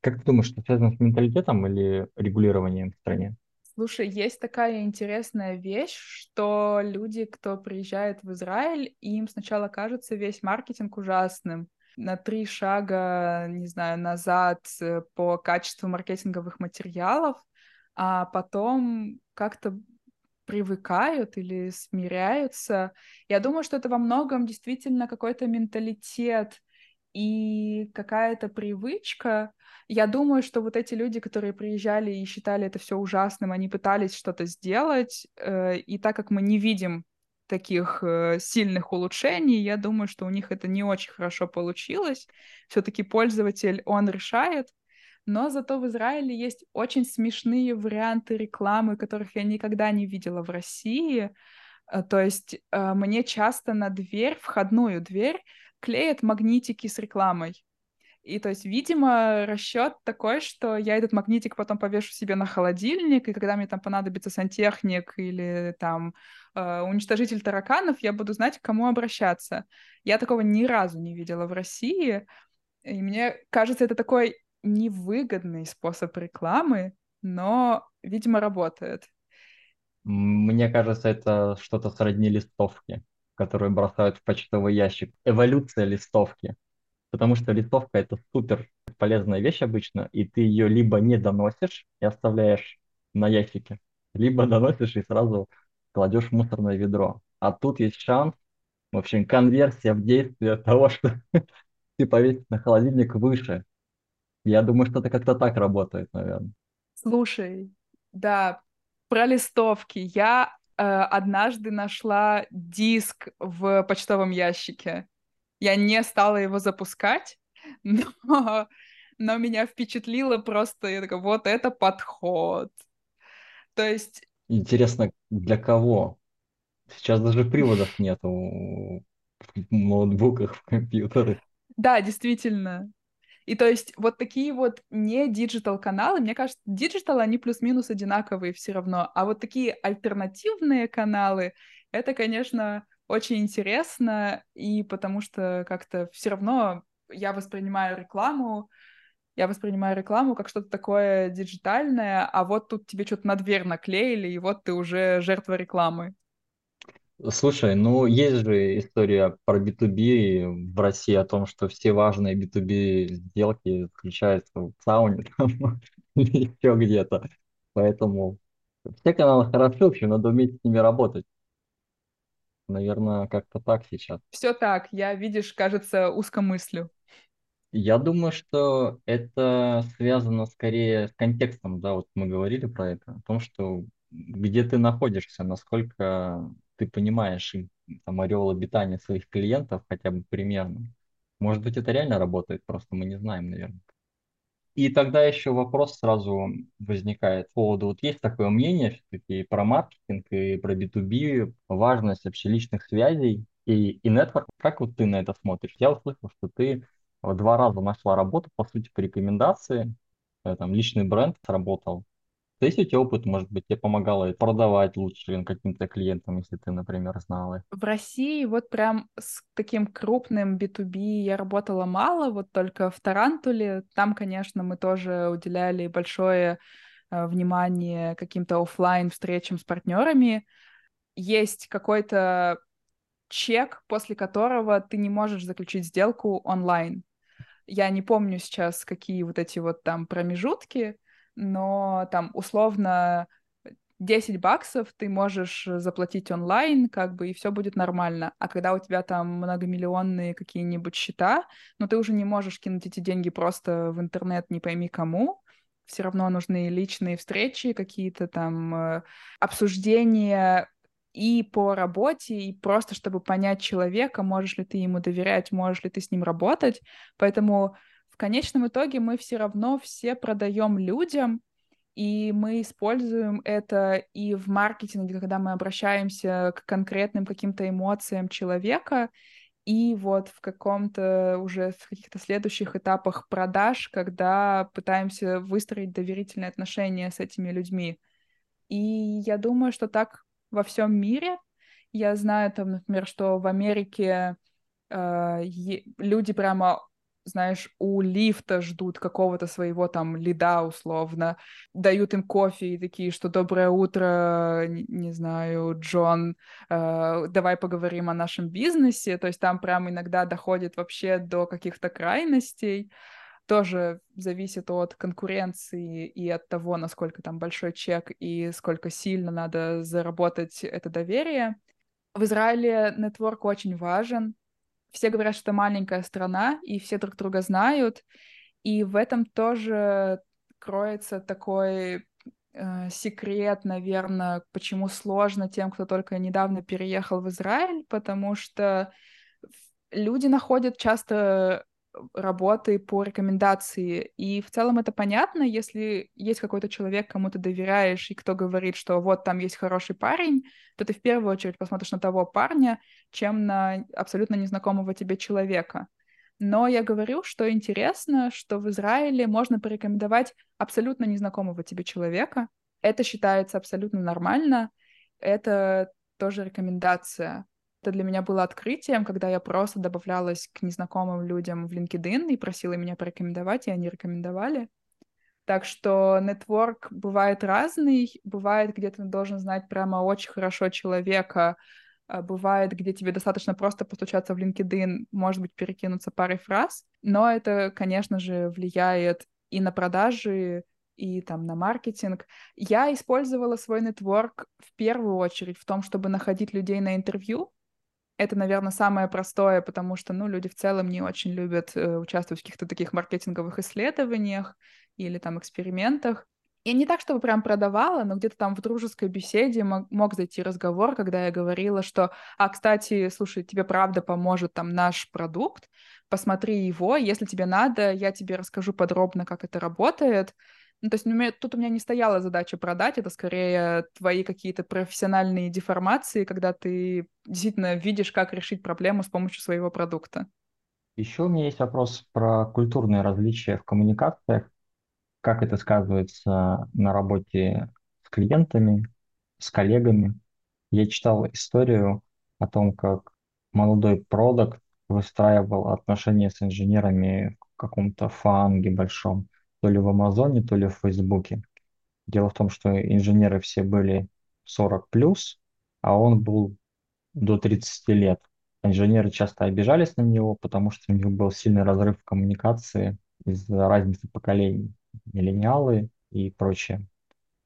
B: Как ты думаешь, это связано с менталитетом или регулированием в стране?
A: Слушай, есть такая интересная вещь, что люди, кто приезжает в Израиль, им сначала кажется весь маркетинг ужасным. На три шага, не знаю, назад э, по качеству маркетинговых материалов, а потом как-то привыкают или смиряются. Я думаю, что это во многом действительно какой-то менталитет и какая-то привычка. Я думаю, что вот эти люди, которые приезжали и считали это все ужасным, они пытались что-то сделать, э, и так как мы не видим таких э, сильных улучшений, я думаю, что у них это не очень хорошо получилось. Все-таки пользователь, он решает, но зато в Израиле есть очень смешные варианты рекламы, которых я никогда не видела в России. Э, то есть э, мне часто на дверь, входную дверь, клеят магнитики с рекламой. И то есть, видимо, расчет такой, что я этот магнитик потом повешу себе на холодильник, и когда мне там понадобится сантехник или там э, уничтожитель тараканов, я буду знать, к кому обращаться. Я такого ни разу не видела в России, и мне кажется, это такой невыгодный способ рекламы, но, видимо, работает.
B: Мне кажется, это что-то сродни листовки, которые бросают в почтовый ящик. Эволюция листовки. Потому что листовка это супер полезная вещь обычно, и ты ее либо не доносишь и оставляешь на ящике, либо доносишь и сразу кладешь в мусорное ведро. А тут есть шанс, в общем, конверсия в действие того, что [laughs] ты повесишь на холодильник выше, я думаю, что это как-то так работает, наверное.
A: Слушай, да, про листовки. Я э, однажды нашла диск в почтовом ящике. Я не стала его запускать, [laughs] но, но меня впечатлило просто, я такая, вот это подход. То есть...
B: Интересно, для кого? Сейчас даже приводов нету в ноутбуках, в компьютерах.
A: Да, действительно. И то есть вот такие вот не диджитал каналы, мне кажется, диджитал они плюс-минус одинаковые все равно, а вот такие альтернативные каналы, это, конечно, очень интересно, и потому что как-то все равно я воспринимаю рекламу, я воспринимаю рекламу как что-то такое диджитальное, а вот тут тебе что-то на дверь наклеили, и вот ты уже жертва рекламы.
B: Слушай, ну есть же история про B2B в России о том, что все важные B2B сделки заключаются в сауне [laughs] или еще где-то. Поэтому все каналы хороши, в общем, надо уметь с ними работать. Наверное, как-то так сейчас.
A: Все так, я, видишь, кажется, узкомыслю.
B: Я думаю, что это связано скорее с контекстом, да, вот мы говорили про это, о том, что где ты находишься, насколько ты понимаешь там ореол обитания своих клиентов хотя бы примерно. Может быть, это реально работает, просто мы не знаем, наверное. И тогда еще вопрос сразу возникает по поводу, вот есть такое мнение все-таки про маркетинг и про B2B, важность вообще личных связей и, и нетворк. Как вот ты на это смотришь? Я услышал, что ты два раза нашла работу, по сути, по рекомендации, э, там личный бренд сработал. Есть у тебя опыт, может быть, тебе помогало продавать лучше каким-то клиентам, если ты, например, знала?
A: В России вот прям с таким крупным B2B я работала мало, вот только в Тарантуле. Там, конечно, мы тоже уделяли большое э, внимание каким-то офлайн встречам с партнерами. Есть какой-то чек, после которого ты не можешь заключить сделку онлайн. Я не помню сейчас, какие вот эти вот там промежутки, но там условно 10 баксов ты можешь заплатить онлайн, как бы, и все будет нормально. А когда у тебя там многомиллионные какие-нибудь счета, но ты уже не можешь кинуть эти деньги просто в интернет, не пойми кому, все равно нужны личные встречи, какие-то там э, обсуждения и по работе, и просто чтобы понять человека, можешь ли ты ему доверять, можешь ли ты с ним работать. Поэтому в конечном итоге мы все равно все продаем людям, и мы используем это и в маркетинге, когда мы обращаемся к конкретным каким-то эмоциям человека, и вот в каком-то уже в каких-то следующих этапах продаж, когда пытаемся выстроить доверительные отношения с этими людьми. И я думаю, что так во всем мире. Я знаю там, например, что в Америке э, люди прямо знаешь, у лифта ждут какого-то своего там лида условно, дают им кофе и такие, что доброе утро, не, не знаю, Джон, э, давай поговорим о нашем бизнесе, то есть там прям иногда доходит вообще до каких-то крайностей, тоже зависит от конкуренции и от того, насколько там большой чек и сколько сильно надо заработать это доверие. В Израиле нетворк очень важен, все говорят, что маленькая страна, и все друг друга знают, и в этом тоже кроется такой э, секрет, наверное, почему сложно тем, кто только недавно переехал в Израиль, потому что люди находят часто работы по рекомендации. И в целом это понятно, если есть какой-то человек, кому ты доверяешь, и кто говорит, что вот там есть хороший парень, то ты в первую очередь посмотришь на того парня, чем на абсолютно незнакомого тебе человека. Но я говорю, что интересно, что в Израиле можно порекомендовать абсолютно незнакомого тебе человека. Это считается абсолютно нормально. Это тоже рекомендация. Это для меня было открытием, когда я просто добавлялась к незнакомым людям в LinkedIn и просила меня порекомендовать, и они рекомендовали. Так что нетворк бывает разный, бывает, где ты должен знать прямо очень хорошо человека, а бывает, где тебе достаточно просто постучаться в LinkedIn, может быть, перекинуться парой фраз, но это, конечно же, влияет и на продажи, и там на маркетинг. Я использовала свой нетворк в первую очередь в том, чтобы находить людей на интервью, это, наверное, самое простое, потому что, ну, люди в целом не очень любят э, участвовать в каких-то таких маркетинговых исследованиях или там экспериментах. Я не так, чтобы прям продавала, но где-то там в дружеской беседе мог зайти разговор, когда я говорила, что, а, кстати, слушай, тебе правда поможет там наш продукт, посмотри его, если тебе надо, я тебе расскажу подробно, как это работает, ну, то есть ну, тут у меня не стояла задача продать, это скорее твои какие-то профессиональные деформации, когда ты действительно видишь, как решить проблему с помощью своего продукта.
B: Еще у меня есть вопрос про культурные различия в коммуникациях. Как это сказывается на работе с клиентами, с коллегами? Я читал историю о том, как молодой продукт выстраивал отношения с инженерами в каком-то фанге большом, то ли в Амазоне, то ли в Фейсбуке. Дело в том, что инженеры все были 40 плюс, а он был до 30 лет. Инженеры часто обижались на него, потому что у них был сильный разрыв в коммуникации из-за разницы поколений, миллениалы и прочее.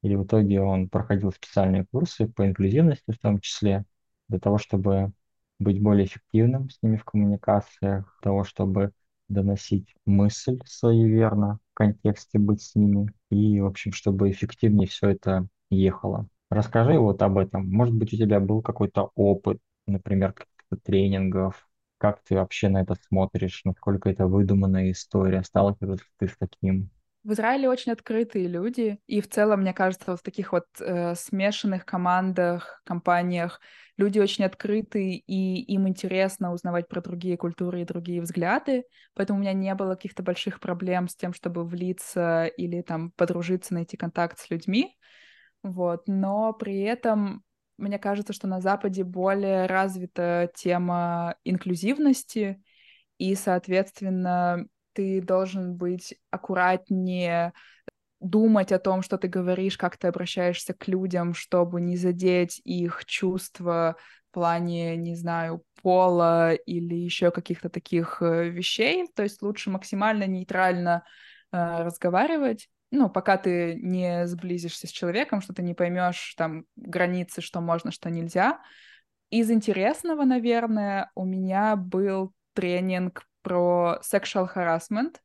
B: И в итоге он проходил специальные курсы по инклюзивности в том числе, для того, чтобы быть более эффективным с ними в коммуникациях, для того, чтобы доносить мысль своеверно в контексте быть с ними, и, в общем, чтобы эффективнее все это ехало. Расскажи вот об этом. Может быть, у тебя был какой-то опыт, например, каких-то тренингов, как ты вообще на это смотришь, насколько это выдуманная история, сталкивался ты с таким?
A: В Израиле очень открытые люди, и в целом, мне кажется, вот в таких вот э, смешанных командах, компаниях люди очень открыты, и им интересно узнавать про другие культуры и другие взгляды, поэтому у меня не было каких-то больших проблем с тем, чтобы влиться или там подружиться, найти контакт с людьми, вот, но при этом мне кажется, что на Западе более развита тема инклюзивности, и, соответственно, ты должен быть аккуратнее, думать о том, что ты говоришь, как ты обращаешься к людям, чтобы не задеть их чувства в плане, не знаю, пола или еще каких-то таких э, вещей. То есть лучше максимально нейтрально э, разговаривать. Ну, пока ты не сблизишься с человеком, что ты не поймешь там границы, что можно, что нельзя. Из интересного, наверное, у меня был тренинг про sexual harassment,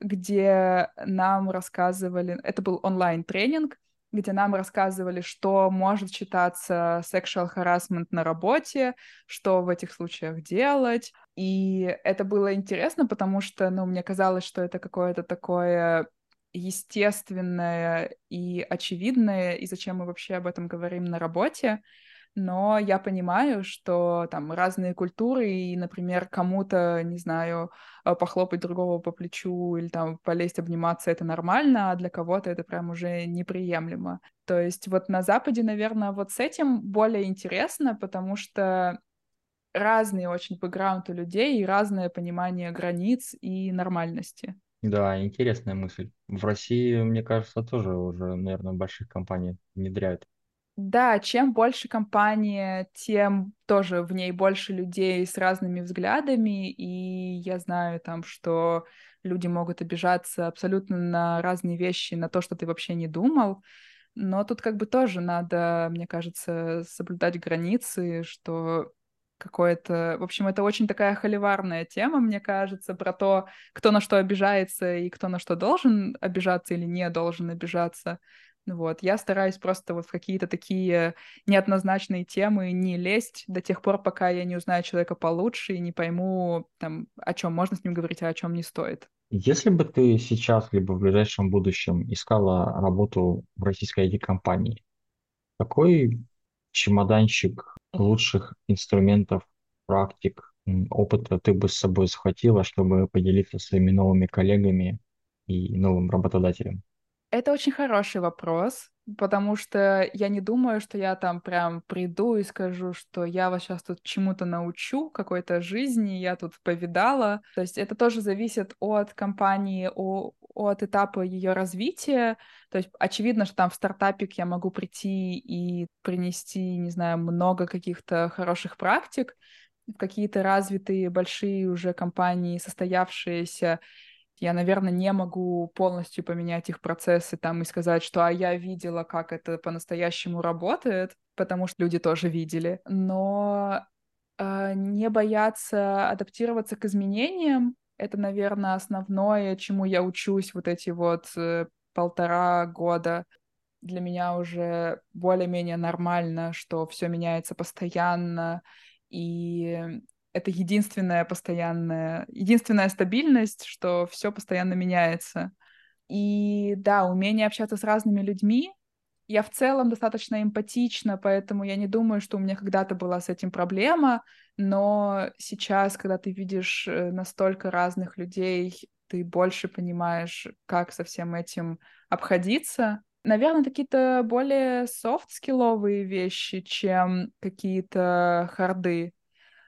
A: где нам рассказывали, это был онлайн-тренинг, где нам рассказывали, что может считаться sexual harassment на работе, что в этих случаях делать. И это было интересно, потому что, ну, мне казалось, что это какое-то такое естественное и очевидное, и зачем мы вообще об этом говорим на работе но я понимаю, что там разные культуры, и, например, кому-то, не знаю, э, похлопать другого по плечу или там полезть обниматься — это нормально, а для кого-то это прям уже неприемлемо. То есть вот на Западе, наверное, вот с этим более интересно, потому что разный очень бэкграунд у людей и разное понимание границ и нормальности.
B: Да, интересная мысль. В России, мне кажется, тоже уже, наверное, больших компаний внедряют
A: да, чем больше компания, тем тоже в ней больше людей с разными взглядами, и я знаю там, что люди могут обижаться абсолютно на разные вещи, на то, что ты вообще не думал, но тут как бы тоже надо, мне кажется, соблюдать границы, что какое-то... В общем, это очень такая холиварная тема, мне кажется, про то, кто на что обижается и кто на что должен обижаться или не должен обижаться. Вот, я стараюсь просто вот в какие-то такие неоднозначные темы не лезть до тех пор, пока я не узнаю человека получше и не пойму, там, о чем можно с ним говорить, а о чем не стоит.
B: Если бы ты сейчас либо в ближайшем будущем искала работу в российской IT-компании, какой чемоданчик лучших инструментов, практик, опыта ты бы с собой захватила, чтобы поделиться своими новыми коллегами и новым работодателем?
A: Это очень хороший вопрос, потому что я не думаю, что я там прям приду и скажу, что я вас сейчас тут чему-то научу, какой-то жизни, я тут повидала. То есть это тоже зависит от компании, от этапа ее развития. То есть очевидно, что там в стартапик я могу прийти и принести, не знаю, много каких-то хороших практик, в какие-то развитые большие уже компании, состоявшиеся, я, наверное, не могу полностью поменять их процессы там и сказать, что а я видела, как это по-настоящему работает, потому что люди тоже видели. Но э, не бояться адаптироваться к изменениям — это, наверное, основное, чему я учусь вот эти вот э, полтора года. Для меня уже более-менее нормально, что все меняется постоянно, и это единственная постоянная, единственная стабильность, что все постоянно меняется. И да, умение общаться с разными людьми, Я в целом достаточно эмпатична, поэтому я не думаю, что у меня когда-то была с этим проблема, но сейчас, когда ты видишь э, настолько разных людей, ты больше понимаешь, как со всем этим обходиться. Наверное, какие-то более софт-скилловые вещи, чем какие-то харды.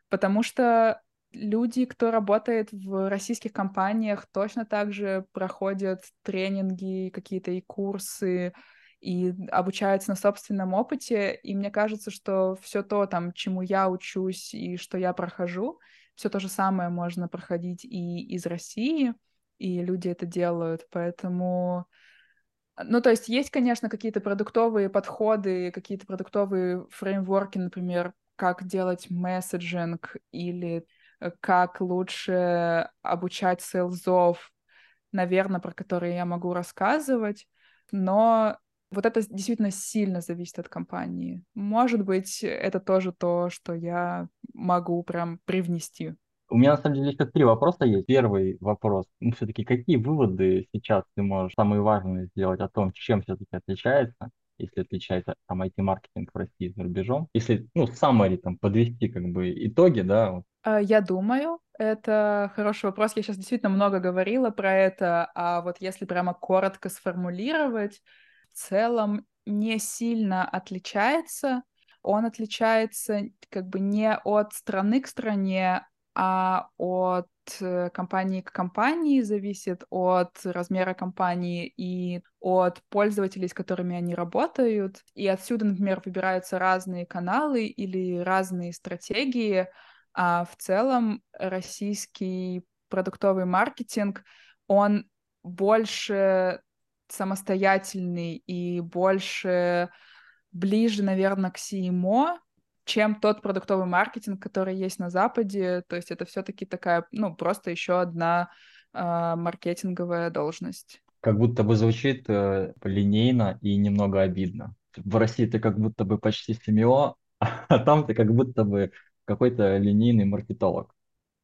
A: Потому что люди, кто работает в российских компаниях, точно так же проходят тренинги, какие-то и курсы, и обучаются на собственном опыте. И мне кажется, что все то, там, чему я учусь и что я прохожу, все то же самое можно проходить и из России, и люди это делают. Поэтому ну, то есть есть, конечно, какие-то продуктовые подходы, какие-то продуктовые фреймворки, например, как делать месседжинг или э, как лучше обучать сейлзов, наверное, про которые я могу рассказывать, но вот это действительно сильно зависит от компании. Может быть, это тоже то, что я могу прям привнести.
B: У меня на самом деле еще три вопроса есть. Первый вопрос, ну все-таки какие выводы сейчас ты можешь самые важные сделать о том, чем все-таки отличается, если отличается там IT-маркетинг в России за рубежом? Если, ну, summary там подвести как бы итоги, да?
A: А, я думаю, это хороший вопрос. Я сейчас действительно много говорила про это, а вот если прямо коротко сформулировать, в целом не сильно отличается. Он отличается как бы не от страны к стране, а от э, компании к компании зависит от размера компании и от пользователей, с которыми они работают. И отсюда, например, выбираются разные каналы или разные стратегии. А в целом российский продуктовый маркетинг, он больше самостоятельный и больше ближе, наверное, к CMO, чем тот продуктовый маркетинг, который есть на Западе. То есть это все-таки такая, ну, просто еще одна э, маркетинговая должность.
B: Как будто бы звучит э, линейно и немного обидно. В России ты как будто бы почти семио, [laughs] а там ты как будто бы какой-то линейный маркетолог.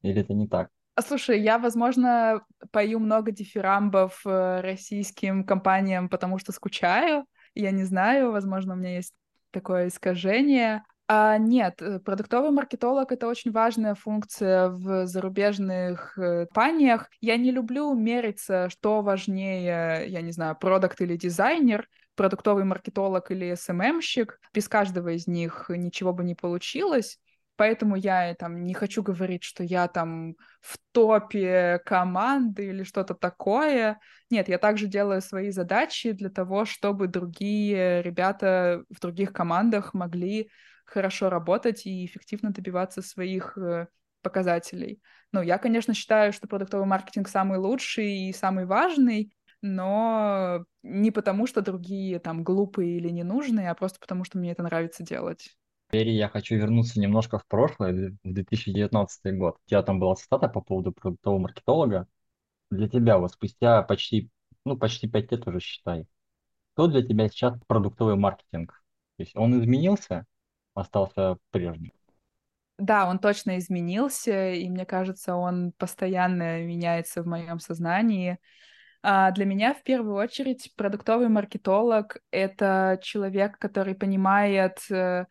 B: Или это не так?
A: А, слушай, я, возможно, пою много дифирамбов э, российским компаниям, потому что скучаю. Я не знаю, возможно, у меня есть такое искажение. А, нет, э, продуктовый маркетолог — это очень важная функция в зарубежных э, компаниях. Я не люблю мериться, что важнее, я не знаю, продукт или дизайнер, продуктовый маркетолог или СММщик. Без каждого из них ничего бы не получилось. Поэтому я там не хочу говорить, что я там в топе команды или что-то такое. Нет, я также делаю свои задачи для того, чтобы другие ребята в других командах могли хорошо работать и эффективно добиваться своих э, показателей. Ну, я, конечно, считаю, что продуктовый маркетинг самый лучший и самый важный, но не потому, что другие там глупые или ненужные, а просто потому, что мне это нравится делать.
B: Теперь я хочу вернуться немножко в прошлое, в 2019 год. У тебя там была цитата по поводу продуктового маркетолога. Для тебя вот спустя почти, ну, почти пять лет уже считай, что для тебя сейчас продуктовый маркетинг? То есть он изменился, остался прежним?
A: Да, он точно изменился, и мне кажется, он постоянно меняется в моем сознании. А для меня в первую очередь продуктовый маркетолог — это человек, который понимает э,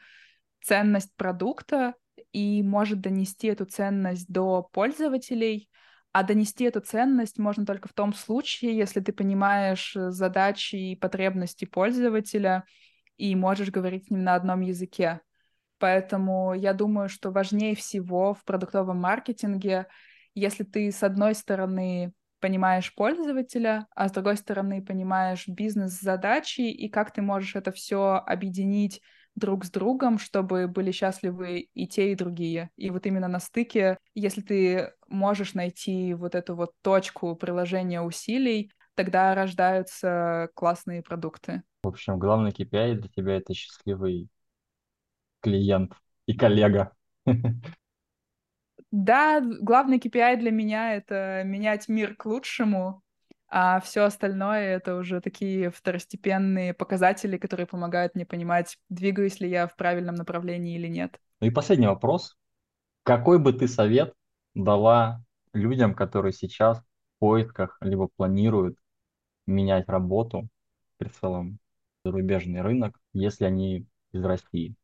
A: ценность продукта и может донести эту ценность до пользователей. А донести эту ценность можно только в том случае, если ты понимаешь э, задачи и потребности пользователя и можешь говорить с ним на одном языке. Поэтому я думаю, что важнее всего в продуктовом маркетинге, если ты с одной стороны понимаешь пользователя, а с другой стороны понимаешь бизнес-задачи и как ты можешь это все объединить друг с другом, чтобы были счастливы и те, и другие. И вот именно на стыке, если ты можешь найти вот эту вот точку приложения усилий, тогда рождаются классные продукты.
B: В общем, главный KPI для тебя — это счастливый клиент и коллега.
A: Да, главный KPI для меня — это менять мир к лучшему, а все остальное это уже такие второстепенные показатели, которые помогают мне понимать, двигаюсь ли я в правильном направлении или нет.
B: Ну и последний вопрос. Какой бы ты совет дала людям, которые сейчас в поисках либо планируют менять работу в прицелом зарубежный рынок, если они из России?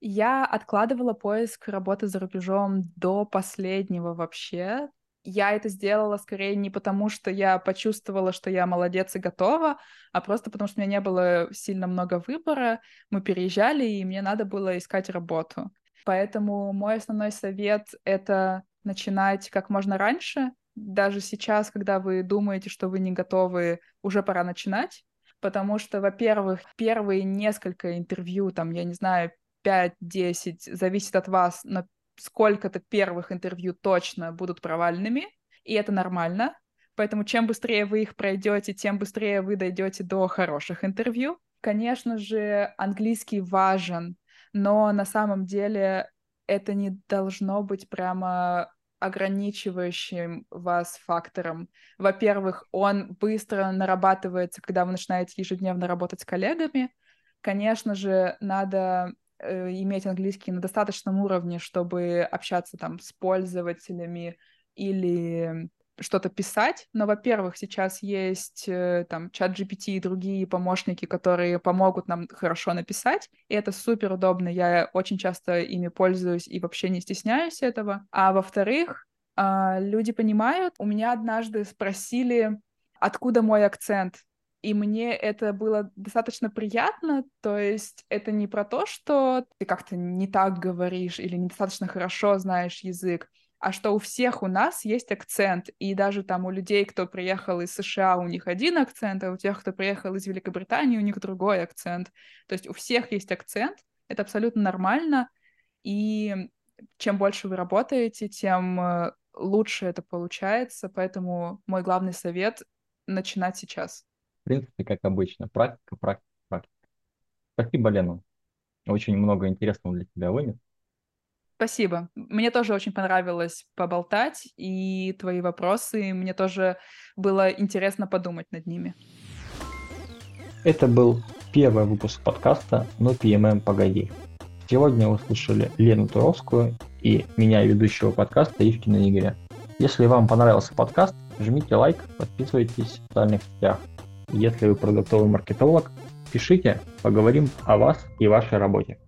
A: Я откладывала поиск работы за рубежом до последнего вообще. Я это сделала скорее не потому, что я почувствовала, что я молодец и готова, а просто потому, что у меня не было сильно много выбора. Мы переезжали, и мне надо было искать работу. Поэтому мой основной совет — это начинать как можно раньше. Даже сейчас, когда вы думаете, что вы не готовы, уже пора начинать. Потому что, во-первых, первые несколько интервью, там, я не знаю, 5-10, зависит от вас, но сколько-то первых интервью точно будут провальными, и это нормально. Поэтому чем быстрее вы их пройдете, тем быстрее вы дойдете до хороших интервью. Конечно же, английский важен, но на самом деле это не должно быть прямо ограничивающим вас фактором. Во-первых, он быстро нарабатывается, когда вы начинаете ежедневно работать с коллегами. Конечно же, надо иметь английский на достаточном уровне, чтобы общаться там с пользователями или что-то писать, но, во-первых, сейчас есть э, там чат GPT и другие помощники, которые помогут нам хорошо написать, и это супер удобно, я очень часто ими пользуюсь и вообще не стесняюсь этого. А во-вторых, э, люди понимают, у меня однажды спросили, откуда мой акцент, и мне это было достаточно приятно, то есть это не про то, что ты как-то не так говоришь или недостаточно хорошо знаешь язык, а что у всех у нас есть акцент, и даже там у людей, кто приехал из США, у них один акцент, а у тех, кто приехал из Великобритании, у них другой акцент. То есть у всех есть акцент, это абсолютно нормально, и чем больше вы работаете, тем э, лучше это получается, поэтому мой главный совет — начинать сейчас.
B: В принципе, как обычно, практика, практика, практика. Спасибо, Лена. Очень много интересного для тебя вынес.
A: Спасибо. Мне тоже очень понравилось поболтать, и твои вопросы, мне тоже было интересно подумать над ними.
B: Это был первый выпуск подкаста «Ну ПММ, погоди». Сегодня вы слышали Лену Туровскую и меня, ведущего подкаста Ивкина Игоря. Если вам понравился подкаст, жмите лайк, подписывайтесь в социальных сетях. Если вы продуктовый маркетолог, пишите, поговорим о вас и вашей работе.